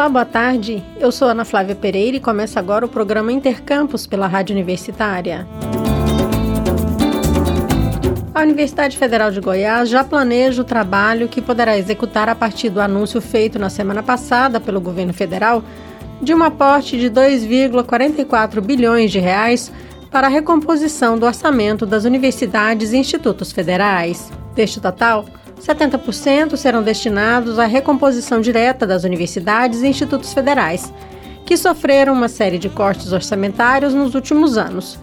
Olá, boa tarde. Eu sou Ana Flávia Pereira e começa agora o programa Intercampus pela Rádio Universitária. A Universidade Federal de Goiás já planeja o trabalho que poderá executar a partir do anúncio feito na semana passada pelo governo federal de um aporte de 2,44 bilhões de reais para a recomposição do orçamento das universidades e institutos federais. Deste total, 70% serão destinados à recomposição direta das universidades e institutos federais, que sofreram uma série de cortes orçamentários nos últimos anos,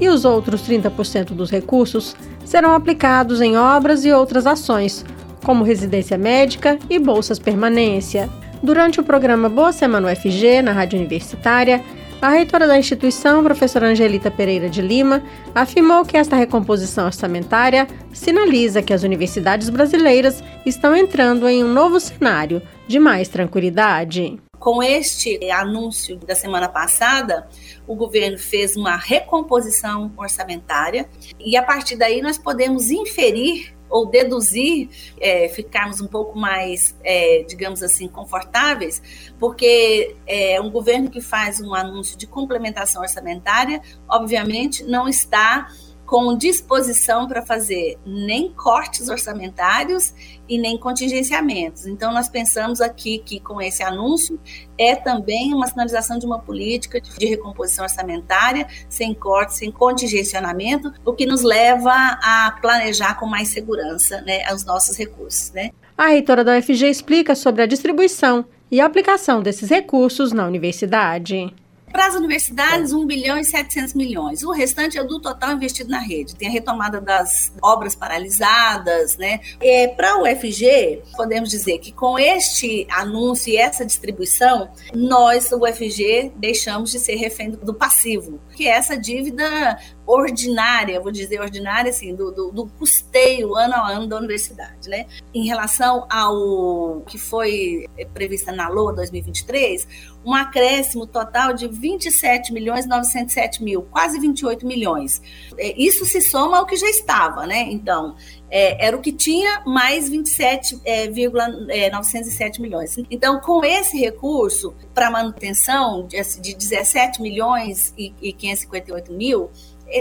e os outros 30% dos recursos serão aplicados em obras e outras ações, como residência médica e bolsas permanência. Durante o programa Boa Semana UFG, na Rádio Universitária, a reitora da instituição, professora Angelita Pereira de Lima, afirmou que esta recomposição orçamentária sinaliza que as universidades brasileiras estão entrando em um novo cenário de mais tranquilidade. Com este anúncio da semana passada, o governo fez uma recomposição orçamentária e a partir daí nós podemos inferir ou deduzir, é, ficarmos um pouco mais, é, digamos assim, confortáveis, porque é, um governo que faz um anúncio de complementação orçamentária, obviamente, não está com disposição para fazer nem cortes orçamentários e nem contingenciamentos. Então, nós pensamos aqui que com esse anúncio é também uma sinalização de uma política de recomposição orçamentária, sem cortes, sem contingenciamento, o que nos leva a planejar com mais segurança né, os nossos recursos. Né? A reitora da UFG explica sobre a distribuição e aplicação desses recursos na universidade. Para as universidades, 1 bilhão e 700 milhões. O restante é do total investido na rede. Tem a retomada das obras paralisadas, né? É, Para o UFG, podemos dizer que com este anúncio e essa distribuição, nós, o UFG, deixamos de ser refém do passivo, que é essa dívida ordinária, vou dizer ordinária, assim, do, do, do, custeio ano a ano da universidade, né? Em relação ao que foi prevista na LOA 2023, um acréscimo total de 27 milhões 907 mil, quase 28 milhões. É, isso se soma ao que já estava, né? Então, é, era o que tinha mais 27,907 é, milhões. Então, com esse recurso para manutenção de, de 17 milhões e, e 558 mil,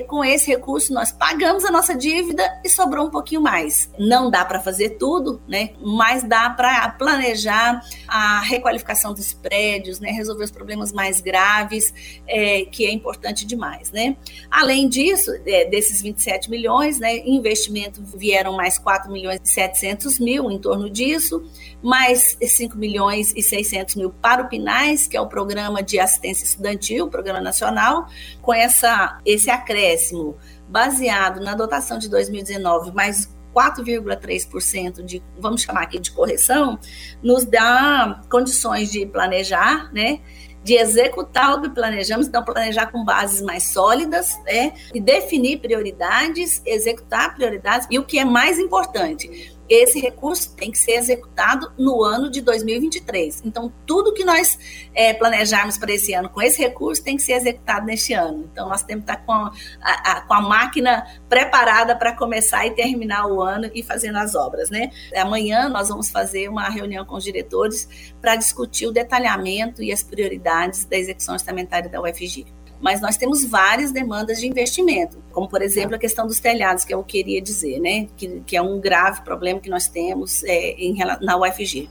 com esse recurso nós pagamos a nossa dívida e sobrou um pouquinho mais. Não dá para fazer tudo, né? Mas dá para planejar a requalificação dos prédios, né? Resolver os problemas mais graves, é, que é importante demais, né? Além disso, é, desses 27 milhões, né? Investimento vieram mais 4 milhões e 700 mil em torno disso, mais 5 milhões e 600 mil para o PINAIS, que é o programa de assistência estudantil, programa nacional, com essa esse acréscimo acréscimo baseado na dotação de 2019, mais 4,3% de, vamos chamar aqui de correção, nos dá condições de planejar, né? De executar o que planejamos, então planejar com bases mais sólidas, né? E definir prioridades, executar prioridades, e o que é mais importante, esse recurso tem que ser executado no ano de 2023. Então, tudo que nós é, planejarmos para esse ano com esse recurso tem que ser executado neste ano. Então, nós temos que estar com a, a, com a máquina preparada para começar e terminar o ano e fazendo as obras, né? Amanhã nós vamos fazer uma reunião com os diretores para discutir o detalhamento e as prioridades da execução orçamentária da UFG mas nós temos várias demandas de investimento, como por exemplo a questão dos telhados, que eu queria dizer, né, que, que é um grave problema que nós temos é, em, na UFG.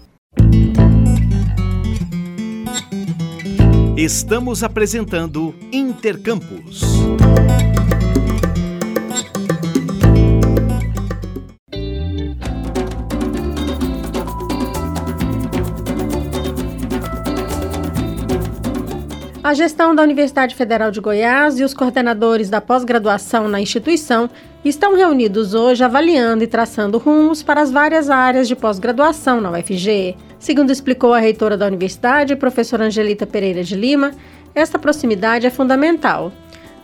Estamos apresentando Intercampus. A gestão da Universidade Federal de Goiás e os coordenadores da pós-graduação na instituição estão reunidos hoje avaliando e traçando rumos para as várias áreas de pós-graduação na UFG. Segundo explicou a reitora da universidade, professora Angelita Pereira de Lima, esta proximidade é fundamental.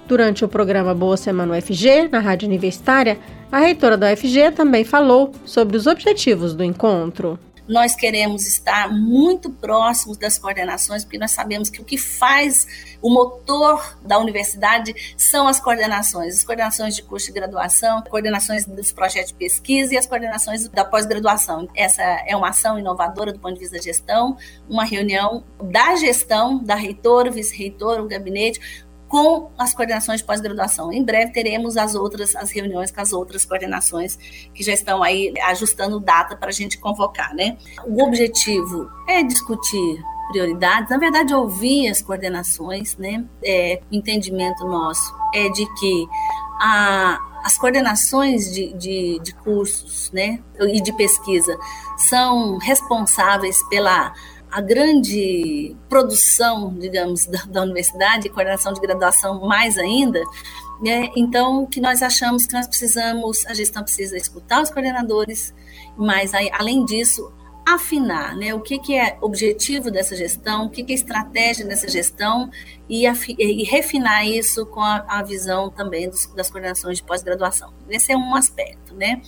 Durante o programa Boa Semana UFG, na Rádio Universitária, a reitora da UFG também falou sobre os objetivos do encontro. Nós queremos estar muito próximos das coordenações, porque nós sabemos que o que faz o motor da universidade são as coordenações, as coordenações de curso de graduação, coordenações dos projetos de pesquisa e as coordenações da pós-graduação. Essa é uma ação inovadora do ponto de vista da gestão, uma reunião da gestão, da reitora, vice-reitora, o gabinete, com as coordenações de pós-graduação. Em breve teremos as outras, as reuniões com as outras coordenações que já estão aí ajustando data para a gente convocar, né? O objetivo é discutir prioridades, na verdade ouvir as coordenações, né? É, o entendimento nosso é de que a, as coordenações de, de, de cursos, né, e de pesquisa são responsáveis pela a grande produção, digamos, da, da universidade, coordenação de graduação mais ainda, né? então, que nós achamos que nós precisamos, a gestão precisa escutar os coordenadores, mas aí, além disso, afinar né, o que, que é objetivo dessa gestão, o que, que é estratégia dessa gestão e, e refinar isso com a, a visão também dos, das coordenações de pós-graduação. Esse é um aspecto. Né?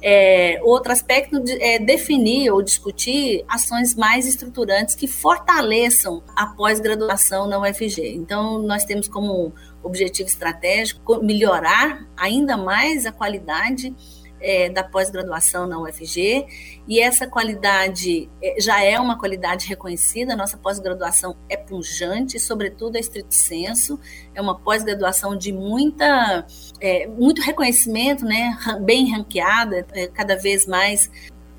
É, outro aspecto é definir ou discutir ações mais estruturantes que fortaleçam a pós-graduação na UFG. Então, nós temos como objetivo estratégico melhorar ainda mais a qualidade é, da pós-graduação na UFG, e essa qualidade é, já é uma qualidade reconhecida, nossa pós-graduação é punjante, sobretudo a estrito senso, é uma pós-graduação de muita, é, muito reconhecimento, né, bem ranqueada, é, cada vez mais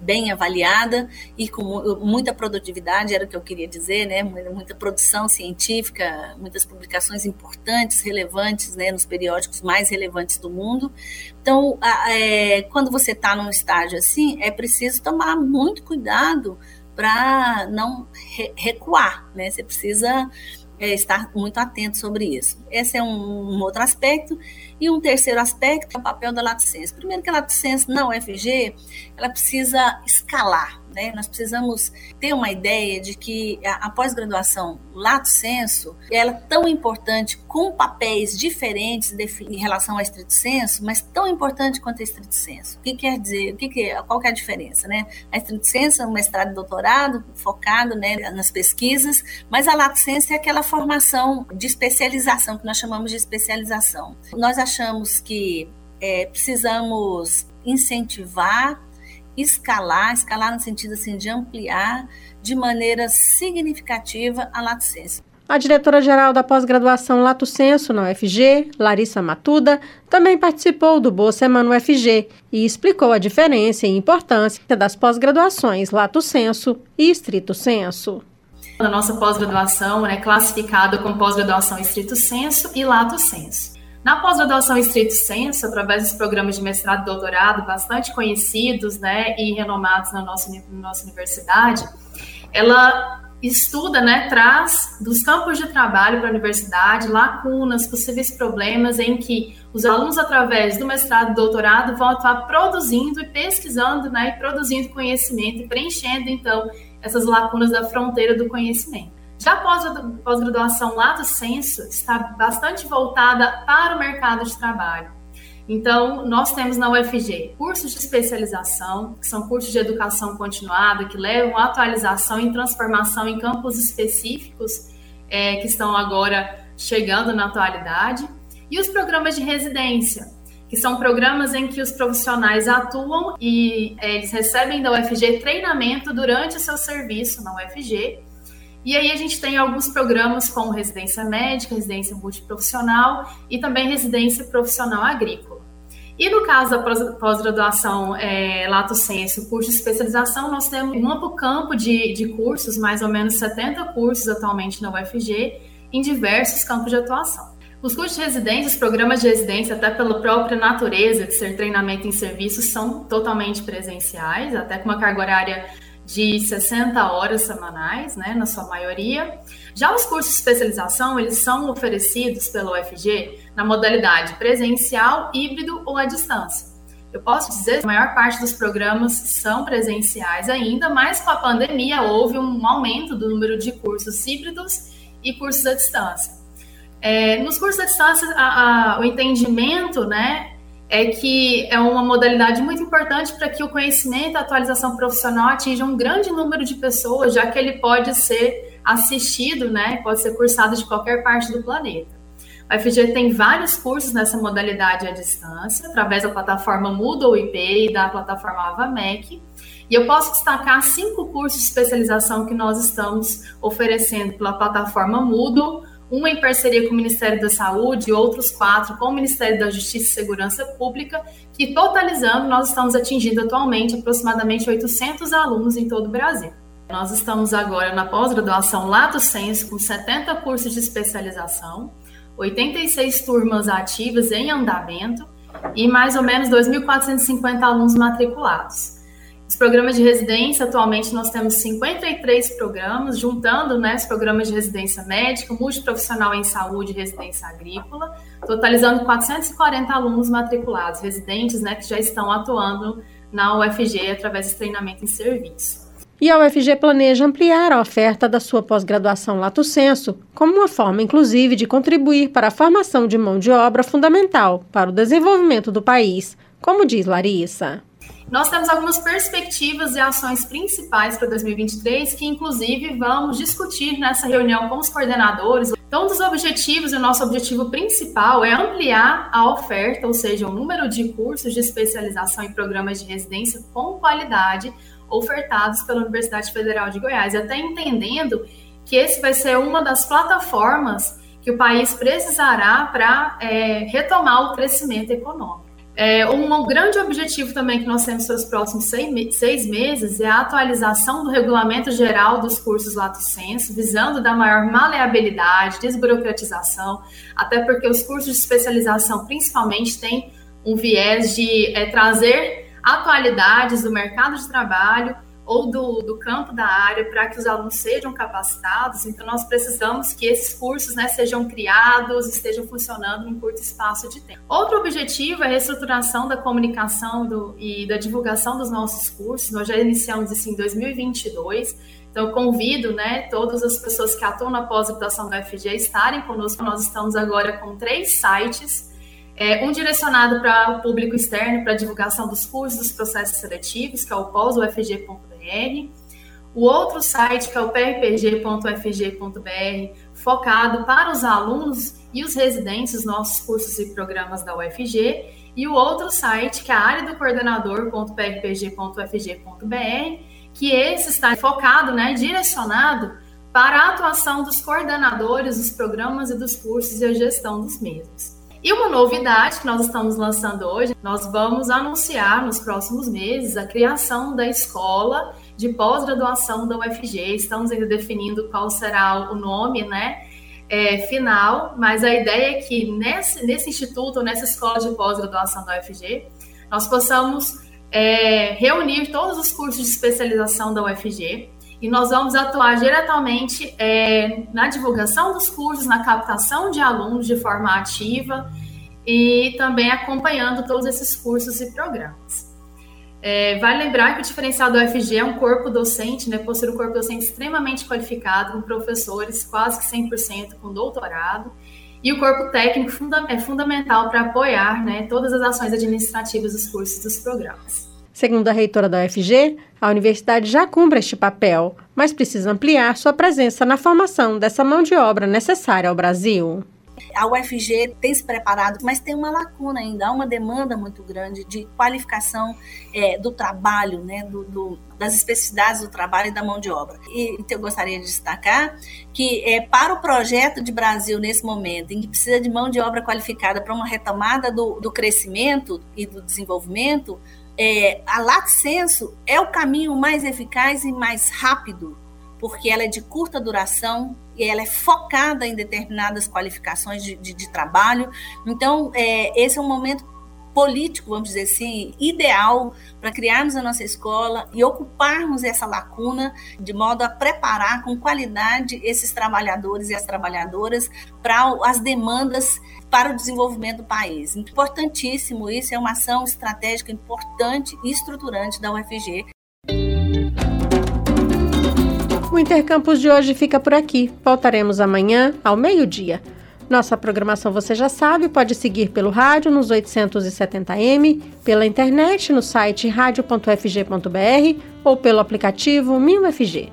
bem avaliada e com muita produtividade, era o que eu queria dizer, né? Muita produção científica, muitas publicações importantes, relevantes, né? Nos periódicos mais relevantes do mundo. Então, é, quando você está num estágio assim, é preciso tomar muito cuidado para não re recuar, né? Você precisa é, estar muito atento sobre isso. Esse é um, um, outro aspecto. E um terceiro aspecto é o papel da Lato Senso. Primeiro que a Lato Senso na UFG, ela precisa escalar, né? Nós precisamos ter uma ideia de que a, a pós-graduação lato senso ela é tão importante com papéis diferentes de, em relação ao estrito senso, mas tão importante quanto a estrito senso. O que quer dizer? O que, que qual que é a diferença, né? A estrito senso é um mestrado e doutorado focado né, nas pesquisas, mas a lato senso é aquela formação de especialização que nós chamamos de especialização. Nós achamos que é, precisamos incentivar escalar, escalar no sentido assim de ampliar de maneira significativa a lato senso. A diretora-geral da pós-graduação Lato Senso na UFG, Larissa Matuda, também participou do Boa Semana UFG e explicou a diferença e importância das pós-graduações Lato Senso e Estrito Senso. A nossa pós-graduação é classificada como pós-graduação Estrito Senso e Lato Senso. Na pós-graduação estrito senso, através dos programas de mestrado e doutorado, bastante conhecidos né, e renomados na nossa, na nossa universidade, ela estuda, né, traz dos campos de trabalho para a universidade lacunas, possíveis problemas em que os alunos, através do mestrado e doutorado, vão atuar produzindo e pesquisando, né, e produzindo conhecimento preenchendo, então, essas lacunas da fronteira do conhecimento. Já pós-graduação Lato Senso está bastante voltada para o mercado de trabalho. Então, nós temos na UFG cursos de especialização, que são cursos de educação continuada, que levam a atualização e transformação em campos específicos é, que estão agora chegando na atualidade, e os programas de residência, que são programas em que os profissionais atuam e é, eles recebem da UFG treinamento durante o seu serviço na UFG e aí a gente tem alguns programas como residência médica, residência multiprofissional e também residência profissional agrícola. E no caso da pós-graduação é, Lato Senso, curso de especialização, nós temos um amplo campo de, de cursos, mais ou menos 70 cursos atualmente na UFG, em diversos campos de atuação. Os cursos de residência, os programas de residência, até pela própria natureza de ser treinamento em serviços, são totalmente presenciais, até com uma carga horária de 60 horas semanais, né, na sua maioria. Já os cursos de especialização, eles são oferecidos pela UFG na modalidade presencial, híbrido ou à distância. Eu posso dizer que a maior parte dos programas são presenciais ainda, mas com a pandemia houve um aumento do número de cursos híbridos e cursos à distância. É, nos cursos à distância, a, a, o entendimento, né, é que é uma modalidade muito importante para que o conhecimento e a atualização profissional atinjam um grande número de pessoas, já que ele pode ser assistido, né, pode ser cursado de qualquer parte do planeta. A UFG tem vários cursos nessa modalidade à distância, através da plataforma Moodle IP e da plataforma AvaMec. E eu posso destacar cinco cursos de especialização que nós estamos oferecendo pela plataforma Moodle, uma em parceria com o Ministério da Saúde e outros quatro com o Ministério da Justiça e Segurança Pública, que totalizando nós estamos atingindo atualmente aproximadamente 800 alunos em todo o Brasil. Nós estamos agora na pós-graduação Lato Senso com 70 cursos de especialização, 86 turmas ativas em andamento e mais ou menos 2.450 alunos matriculados. Os programas de residência, atualmente nós temos 53 programas, juntando né, os programas de residência médica, multiprofissional em saúde e residência agrícola, totalizando 440 alunos matriculados, residentes né, que já estão atuando na UFG através de treinamento em serviço. E a UFG planeja ampliar a oferta da sua pós-graduação Lato Senso, como uma forma, inclusive, de contribuir para a formação de mão de obra fundamental para o desenvolvimento do país, como diz Larissa. Nós temos algumas perspectivas e ações principais para 2023 que, inclusive, vamos discutir nessa reunião com os coordenadores. Então, um dos objetivos, e o nosso objetivo principal é ampliar a oferta, ou seja, o número de cursos de especialização em programas de residência com qualidade ofertados pela Universidade Federal de Goiás, e até entendendo que esse vai ser uma das plataformas que o país precisará para é, retomar o crescimento econômico. É, um grande objetivo também que nós temos para os próximos seis, meses é a atualização do regulamento geral dos cursos Lato Senso, visando dar maior maleabilidade, desburocratização, até porque os cursos de especialização, principalmente, têm um viés de é, trazer atualidades do mercado de trabalho ou do, do campo da área para que os alunos sejam capacitados. Então, nós precisamos que esses cursos né, sejam criados, estejam funcionando em curto espaço de tempo. Outro objetivo é a reestruturação da comunicação do, e da divulgação dos nossos cursos. Nós já iniciamos isso em 2022. Então, eu convido né, todas as pessoas que atuam na pós-graduação da UFG a estarem conosco. Nós estamos agora com três sites é, um direcionado para o público externo, para divulgação dos cursos, dos processos seletivos, que é o pós-ufg.br. O outro site, que é o prpg.ufg.br, focado para os alunos e os residentes dos nossos cursos e programas da UFG. E o outro site, que é a área do coordenador.prpg.ufg.br, que esse está focado, né, direcionado para a atuação dos coordenadores dos programas e dos cursos e a gestão dos mesmos. E uma novidade que nós estamos lançando hoje, nós vamos anunciar nos próximos meses a criação da escola de pós-graduação da UFG. Estamos ainda definindo qual será o nome, né? É, final, mas a ideia é que nesse, nesse instituto, nessa escola de pós-graduação da UFG, nós possamos é, reunir todos os cursos de especialização da UFG e nós vamos atuar diretamente é, na divulgação dos cursos, na captação de alunos de forma ativa e também acompanhando todos esses cursos e programas. É, vale lembrar que o diferencial do UFG é um corpo docente, né, possui um corpo docente extremamente qualificado, com professores quase que 100% com doutorado, e o corpo técnico funda é fundamental para apoiar né, todas as ações administrativas dos cursos e dos programas. Segundo a reitora da UFG, a universidade já cumpre este papel, mas precisa ampliar sua presença na formação dessa mão de obra necessária ao Brasil. A UFG tem se preparado, mas tem uma lacuna ainda, há uma demanda muito grande de qualificação é, do trabalho, né, do, do, das especificidades do trabalho e da mão de obra. E então, eu gostaria de destacar que é, para o projeto de Brasil nesse momento, em que precisa de mão de obra qualificada para uma retomada do, do crescimento e do desenvolvimento, é, a Lato Senso é o caminho mais eficaz e mais rápido, porque ela é de curta duração e ela é focada em determinadas qualificações de, de, de trabalho. Então, é, esse é um momento político, vamos dizer assim, ideal para criarmos a nossa escola e ocuparmos essa lacuna de modo a preparar com qualidade esses trabalhadores e as trabalhadoras para as demandas para o desenvolvimento do país. Importantíssimo isso, é uma ação estratégica importante e estruturante da UFG. O Intercampus de hoje fica por aqui. Voltaremos amanhã ao meio-dia. Nossa programação você já sabe, pode seguir pelo rádio nos 870m, pela internet no site radio.fg.br ou pelo aplicativo MinUFG.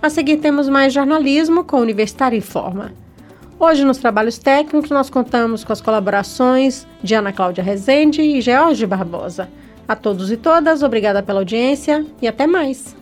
A seguir temos mais jornalismo com Universitário Informa. Hoje, nos trabalhos técnicos, nós contamos com as colaborações de Ana Cláudia Rezende e George Barbosa. A todos e todas, obrigada pela audiência e até mais.